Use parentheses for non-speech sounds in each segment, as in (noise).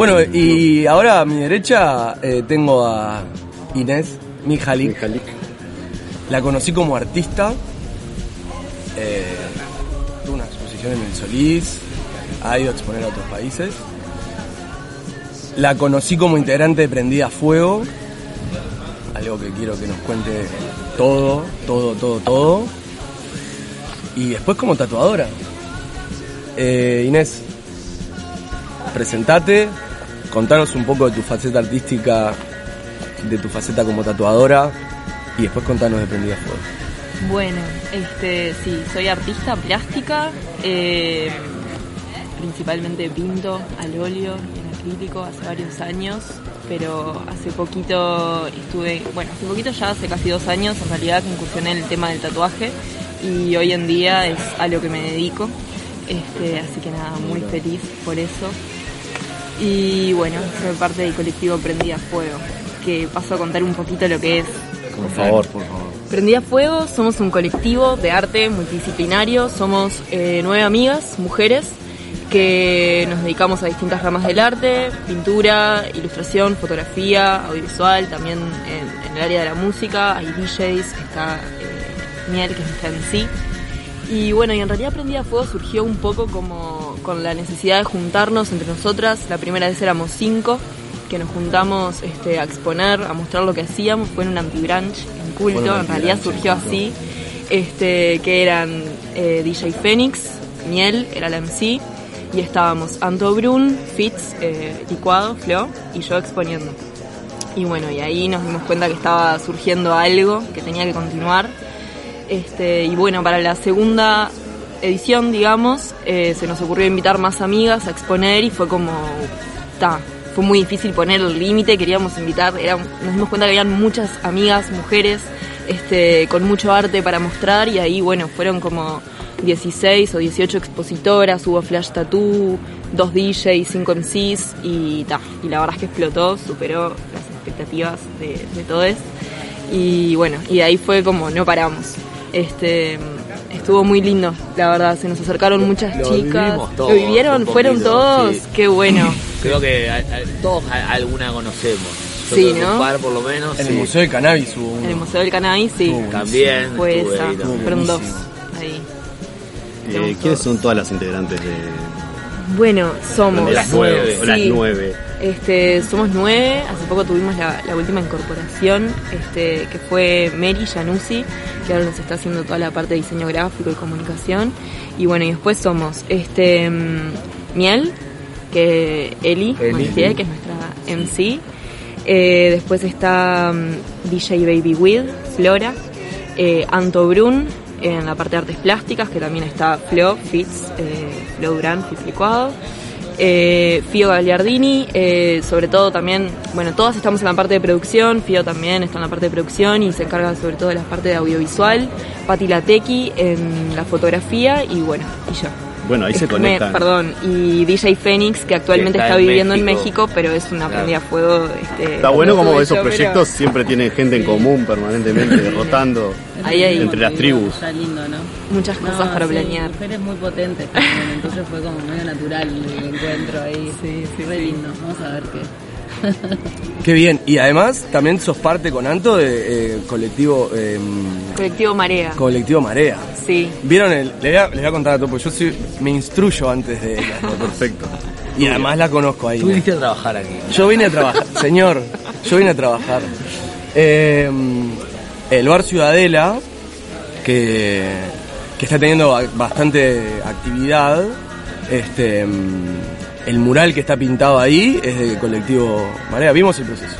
Bueno, y ahora a mi derecha eh, tengo a Inés Mijalik. La conocí como artista. Eh, tuvo una exposición en el Solís. Ha ido a exponer a otros países. La conocí como integrante de Prendida a Fuego. Algo que quiero que nos cuente todo, todo, todo, todo. Y después como tatuadora. Eh, Inés, presentate, contanos un poco de tu faceta artística, de tu faceta como tatuadora y después contanos de Prendida Fuego. Bueno, este, sí, soy artista plástica, eh, principalmente pinto al óleo y en acrílico hace varios años, pero hace poquito estuve, bueno, hace poquito ya, hace casi dos años en realidad que incursioné en el tema del tatuaje y hoy en día es a lo que me dedico, este, así que nada, muy feliz por eso. Y bueno, soy parte del colectivo Prendida Fuego, que paso a contar un poquito lo que es. Por favor, por favor. Prendida Fuego somos un colectivo de arte multidisciplinario, somos eh, nueve amigas, mujeres, que nos dedicamos a distintas ramas del arte, pintura, ilustración, fotografía, audiovisual, también en, en el área de la música, hay DJs, está eh, Miel, que es nuestra en sí. Y bueno, y en realidad Prendida Fuego surgió un poco como con la necesidad de juntarnos entre nosotras. La primera vez éramos cinco, que nos juntamos este, a exponer, a mostrar lo que hacíamos. Fue en un anti-branch, en culto, en realidad surgió así. Este, que eran eh, DJ Fénix, Miel, era la MC, y estábamos Anto Brun, Fitz, eh, Licuado, Flo, y yo exponiendo. Y bueno, y ahí nos dimos cuenta que estaba surgiendo algo, que tenía que continuar. Este, y bueno, para la segunda edición, digamos, eh, se nos ocurrió invitar más amigas a exponer y fue como, ta, fue muy difícil poner el límite, queríamos invitar, era- nos dimos cuenta que habían muchas amigas, mujeres, este, con mucho arte para mostrar y ahí, bueno, fueron como 16 o 18 expositoras, hubo flash tattoo, dos DJs, cinco MCs y ta, y la verdad es que explotó, superó las expectativas de, de todos y bueno, y ahí fue como no paramos. Este estuvo muy lindo, la verdad, se nos acercaron muchas Lo chicas. vivimos todos, ¿Lo vivieron? ¿Fueron todos? sí. Qué bueno. (laughs) Creo que a- a- todos a- alguna conocemos. Yo Sí, ¿no? Un par por lo menos. En sí. el Museo del Cannabis hubo uno. En el Museo del Cannabis, sí. Estuvo También. Fue esa, fueron dos. Ahí. Eh, ¿Quiénes son todas las integrantes de, Bueno, somos. las nueve? Sí. o las nueve? Este, somos nueve, hace poco tuvimos la, la última incorporación, este, que fue Mary Januzzi, que ahora nos está haciendo toda la parte de diseño gráfico y comunicación. Y bueno, y después somos este mm, Miel, que Eli, Eli. Que es nuestra MC. Eh, después está mm, DJ Baby With, Flora. Eh, Anto Brun, en la parte de artes plásticas, que también está Flo, Fitz, eh, Flo Durán, Fitz Licuado. Eh, Fio Gagliardini, eh, sobre todo también, bueno, todas estamos en la parte de producción, Fio también está en la parte de producción y se encarga sobre todo de la parte de audiovisual, Pati Latequi en la fotografía y bueno, y yo. Bueno, ahí se conectan. Perdón, y DJ Phoenix, que actualmente Que está está, en viviendo en México. México, pero es una Claro. prendida a fuego. Este, Está bueno no como esos yo, pero proyectos siempre tienen gente en común permanentemente, (laughs) rotando. Ahí, ahí. Entre las tribus. Está lindo, ¿no? Muchas No, cosas para sí, planear. Mujeres muy potentes también, entonces fue como medio natural el encuentro ahí. (laughs) Sí, sí, Re sí. lindo, vamos a ver qué. Qué bien. Y además también sos parte con Anto de eh, colectivo eh, Colectivo Marea. colectivo Marea. Sí. ¿Vieron el? Le voy a, les voy a contar a todo, porque yo soy- me instruyo antes de ella. (laughs) Perfecto. Y además la conozco ahí. Tú viniste a trabajar aquí. Yo vine a trabajar, señor, yo vine a trabajar. Eh, el bar Ciudadela, que, que está teniendo ba- bastante actividad, este, mm, el mural que está pintado ahí es del colectivo Marea. Vimos el proceso.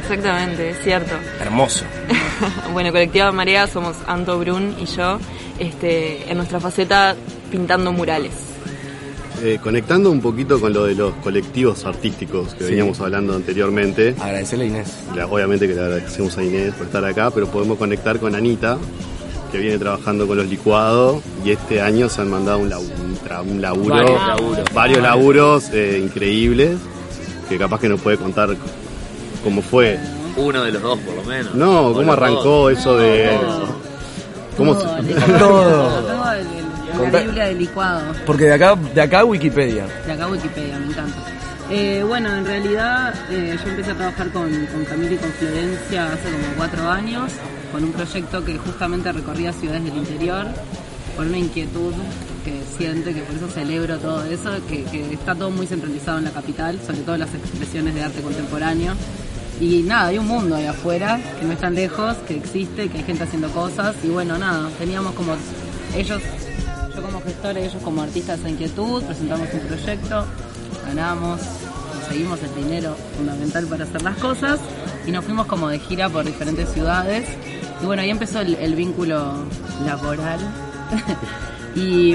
Exactamente, es cierto. Hermoso. (laughs) bueno, Colectivo Marea somos Anto Brun y yo, este, en nuestra faceta pintando murales. Eh, conectando un poquito con lo de los colectivos artísticos que Sí. veníamos hablando anteriormente, Agradecerle a Inés. la- obviamente que le agradecemos a Inés por estar acá, pero podemos conectar con Anita, que viene trabajando con los licuados y este año se han mandado un, labu- un tra- un laburo, Varios laburos. varios laburos eh, increíbles, que capaz que nos puede contar cómo fue. Uno de los dos, por lo menos. No, O cómo arrancó dos. eso de... ¿Cómo Todo, se- (laughs) Todo. todo el- el- Conta- la Biblia del licuado. Porque de acá, de acá Wikipedia. De acá Wikipedia, me encanta. Eh, bueno, en realidad eh, yo empecé a trabajar con, con Camila y con Florencia hace como cuatro años, con un proyecto que justamente recorría ciudades del interior, con una inquietud que siente, que por eso celebro todo eso, que, que está todo muy centralizado en la capital, sobre todo las expresiones de arte contemporáneo. Y nada, hay un mundo ahí afuera que no es tan lejos, que existe, que hay gente haciendo cosas. Y bueno, nada, teníamos como ellos, yo como gestora y ellos como artistas de inquietud, presentamos un proyecto, ganamos, conseguimos el dinero fundamental para hacer las cosas y nos fuimos como de gira por diferentes ciudades. Y bueno, ahí empezó el vínculo laboral. (laughs) Y,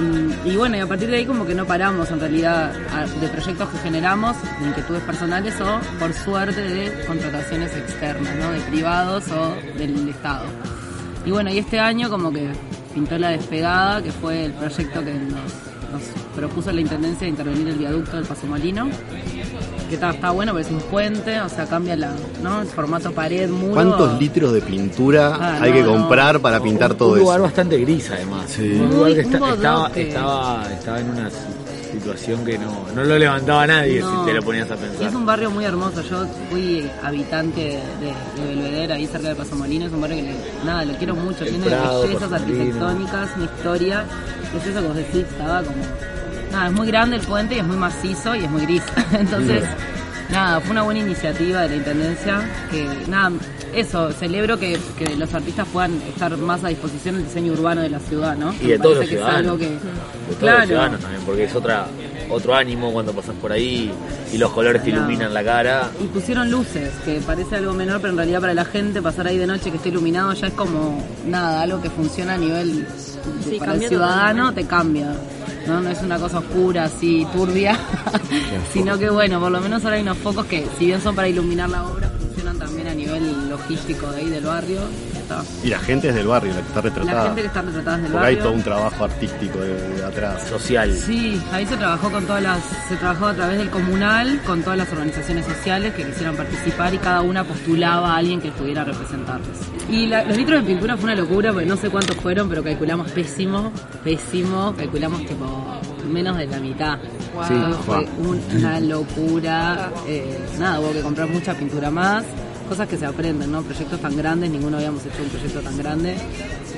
bueno, y a partir de ahí como que no paramos en realidad de proyectos que generamos, de inquietudes personales o por suerte de contrataciones externas, ¿no? De privados o del Estado. Y bueno, y este año como que pintó la despegada, que fue el proyecto que nos, nos propuso la Intendencia de intervenir el viaducto del Paso Molino. Que está, está bueno porque es un puente, o sea, cambia la, ¿no? el formato pared, muro. ¿Cuántos litros de pintura Ah, hay no, que no. comprar para pintar todo un lugar eso? bastante gris además. Sí. Un lugar Muy- que está- estaba, bodoque. estaba, estaba en una situación que no, no lo levantaba nadie No. si te lo ponías a pensar. es un barrio muy hermoso. Yo fui habitante de, de Belvedere, ahí cerca de Paso Molino. Es un barrio que, le- nada, lo quiero mucho. El Tiene Prado, bellezas arquitectónicas, una historia. Es eso que vos decís, estaba como... Nada, es muy grande el puente y es muy macizo y es muy gris. (laughs) Entonces, nada, fue una buena iniciativa de la Intendencia. Que, nada, eso, celebro que, que los artistas puedan estar más a disposición del diseño urbano de la ciudad, ¿no? Y de Me todos los que es algo ciudadanos. que... De todos Claro. los ciudadanos también, porque es otra otro ánimo cuando pasas por ahí y los colores te iluminan la cara. Y pusieron luces, que parece algo menor, pero en realidad para la gente pasar ahí de noche que esté iluminado ya es como nada, algo que funciona a nivel Sí, para el ciudadano te cambia. ¿no? no es una cosa oscura, así turbia, (laughs) sino que bueno, por lo menos ahora hay unos focos que si bien son para iluminar la obra, también a nivel logístico de ahí del barrio. Está. Y la gente es del barrio, la que está retratada. La gente que está retratada del Porque hay barrio. todo un trabajo artístico de, de atrás. Social. Sí, ahí se trabajó con todas las, se trabajó a través del comunal, con todas las organizaciones sociales que quisieran participar y cada una postulaba a alguien que pudiera representarles. Y la- los litros de pintura fue una locura, porque no sé cuántos fueron, pero calculamos pésimo, pésimo, calculamos tipo menos de la mitad. Sí, fue wow. una locura. eh, nada, hubo que comprar mucha pintura más. Cosas que se aprenden, ¿no? Proyectos tan grandes, ninguno habíamos hecho un proyecto tan grande.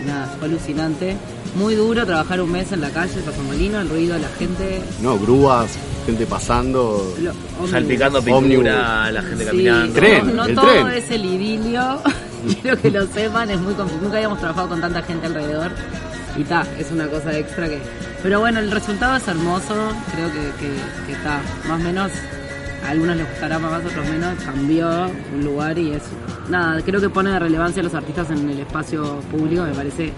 Nada, fue alucinante. Muy duro trabajar un mes en la calle, Paso Molino, el ruido de la gente. No, grúas, gente pasando. lo-. Salpicando pintura, la gente Sí, caminando. Tren, no, no el todo tren. es el idilio. (laughs) Quiero que lo sepan, es muy complicado. Nunca habíamos trabajado con tanta gente alrededor. Y ta, es una cosa extra que. Pero bueno, el resultado es hermoso. Creo que, que, está más o menos. A algunos les gustará más, a otros menos. Cambió un lugar y es. Nada, creo que pone de relevancia a los artistas en el espacio público. Me parece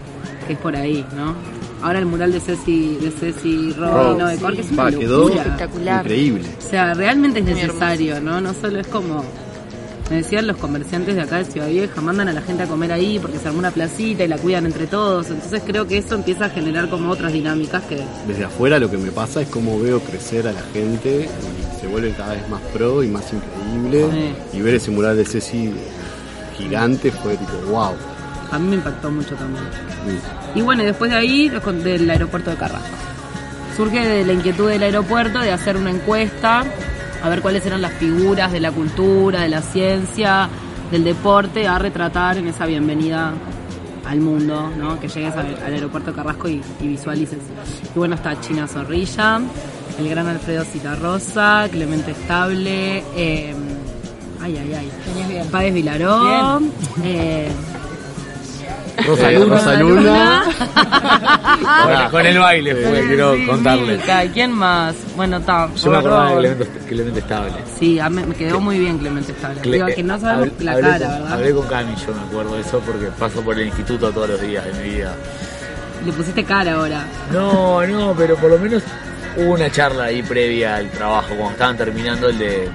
que es por ahí, ¿no? Ahora el mural de Ceci, de Ceci Robino de Cor, que es una Pa, quedó. Espectacular. increíble. O sea, realmente es Muy necesario, ¿no? No solo es como. Me decían los comerciantes de acá de Ciudad Vieja, mandan a la gente a comer ahí porque se armó una placita y la cuidan entre todos. Entonces creo que eso empieza a generar como otras dinámicas que. Desde afuera lo que me pasa es como veo crecer a la gente vuelve cada vez más pro y más increíble. Y ver ese mural de Ceci gigante fue tipo, wow. A mí me impactó mucho también. Y bueno, después de ahí, del aeropuerto de Carrasco. Surge de la inquietud del aeropuerto de hacer una encuesta, a ver cuáles eran las figuras de la cultura, de la ciencia, del deporte, a retratar en esa bienvenida al mundo, ¿no? Que llegues al, al aeropuerto de Carrasco y, y visualices. Y bueno, está China Zorrilla, el gran Alfredo Citarrosa, Clemente Estable, eh, ay, ay, ay, Tenías bien. Páez Vilaró, eh, Rosa Eh, Luna. Rosa Luna. Con, (laughs) con el baile fue, quiero contarles. Mica, ¿y ¿Quién más? Bueno, está. Yo me acordaba de Clemente, Clemente Estable. Sí, a me quedó muy bien Clemente Estable. Cle- Digo, que no sabemos hab- la hablé cara, con, ¿verdad? Hablé con Cami, yo me acuerdo de eso porque paso por el instituto todos los días de mi vida. Le pusiste cara ahora. No, no, pero por lo menos hubo una charla ahí previa al trabajo, cuando estaban terminando el de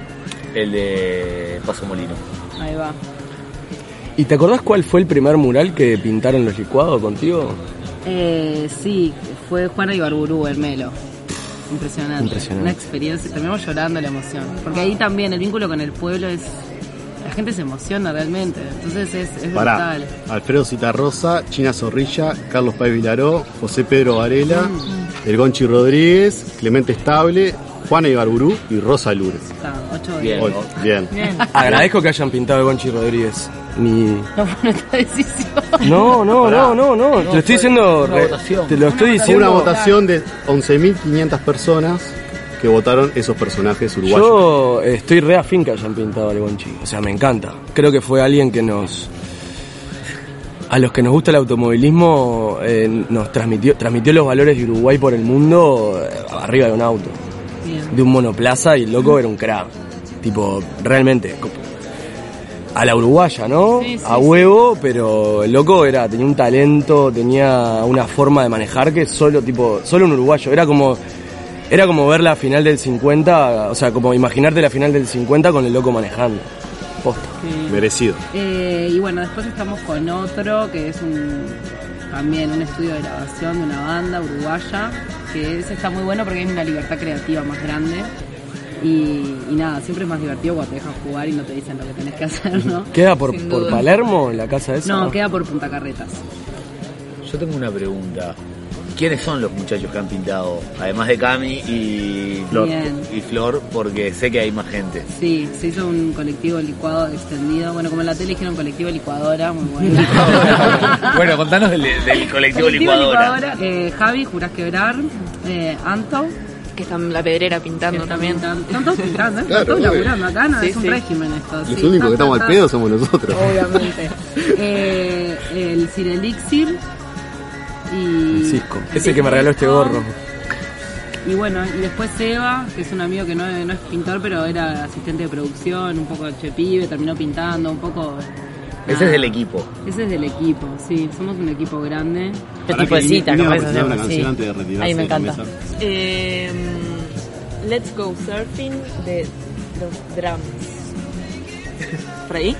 el de Paso Molino. Ahí va. ¿Y te acordás cuál fue el primer mural que pintaron los licuados contigo? Eh, sí, fue Juana Ibarburú, el Melo. Impresionante. Impresionante. Una experiencia. Terminamos llorando la emoción. Porque ahí también el vínculo con el pueblo es. La gente se emociona realmente. Entonces es, es Pará, brutal. Alfredo Citarrosa, China Zorrilla, Carlos Páez Vilaró, José Pedro Varela, El Gonchi Rodríguez, Clemente Estable, Juana Ibarburú y Rosa Lures. Está, 8 de Bien. Bien. Bien. Agradezco que hayan pintado a Gonchi Rodríguez. Ni... No fue nuestra decisión. No, no, no, no, no. Te lo estoy diciendo. una votación. Te lo estoy diciendo. una votación de 11.500 personas que votaron esos personajes uruguayos. Yo estoy re afín que hayan pintado al Gonchi. O sea, me encanta. Creo que fue alguien que nos. A los que nos gusta el automovilismo, eh, nos transmitió, transmitió los valores de Uruguay por el mundo eh, arriba de un auto. Bien. De un monoplaza y el loco era un crack. Tipo, realmente. A la uruguaya, ¿no? Sí, sí, a sí. huevo, pero el loco era, tenía un talento, tenía una forma de manejar que solo, tipo, solo un uruguayo. Era como. Era como ver la final del 50, o sea, como imaginarte la final del 50 con el loco manejando. Posta. Sí. Merecido. Eh, y bueno, después estamos con otro que es un también un estudio de grabación de una banda uruguaya, que ese está muy bueno porque hay una libertad creativa más grande. Y, y nada, siempre es más divertido cuando te dejan jugar y no te dicen lo que tenés que hacer, ¿no? (laughs) ¿Queda por, por. Palermo, en la casa esa? No, queda por Punta Carretas. Yo tengo una pregunta. ¿Quiénes son los muchachos que han pintado? Además de Cami y Flor. Bien. Y Flor, porque sé que hay más gente. Sí, se hizo un colectivo licuado extendido. Bueno, como en la tele dijeron colectivo licuadora, muy bueno. (laughs) bueno, contanos del, del colectivo, licuadora. eh, Javi, Jurás Quebrar, eh, Anto, Que está en la pedrera pintando también. Están, están todos pintando, ¿eh? Claro, están todos obvio. laburando acá, no, Sí, es un sí. régimen esto. Los sí, únicos que estamos ta, al pedo somos nosotros. Obviamente. (laughs) eh, el Sir Elixir. Y. Cisco. Ese que me regaló este gorro. Y bueno, y después Eva, que es un amigo que no, no es pintor, pero era asistente de producción, un poco de che pibe, terminó pintando, un poco. Ese es del equipo. Ese es del equipo, sí, somos un equipo grande. ¿Qué Para tipo de cita? Una canción sí. antes de retirarse Ahí me encanta. Eh, let's Go Surfing de los drums. ¿Por ahí?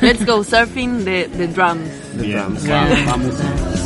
Let's Go Surfing de The Drums. Bien, drums. vamos, vamos.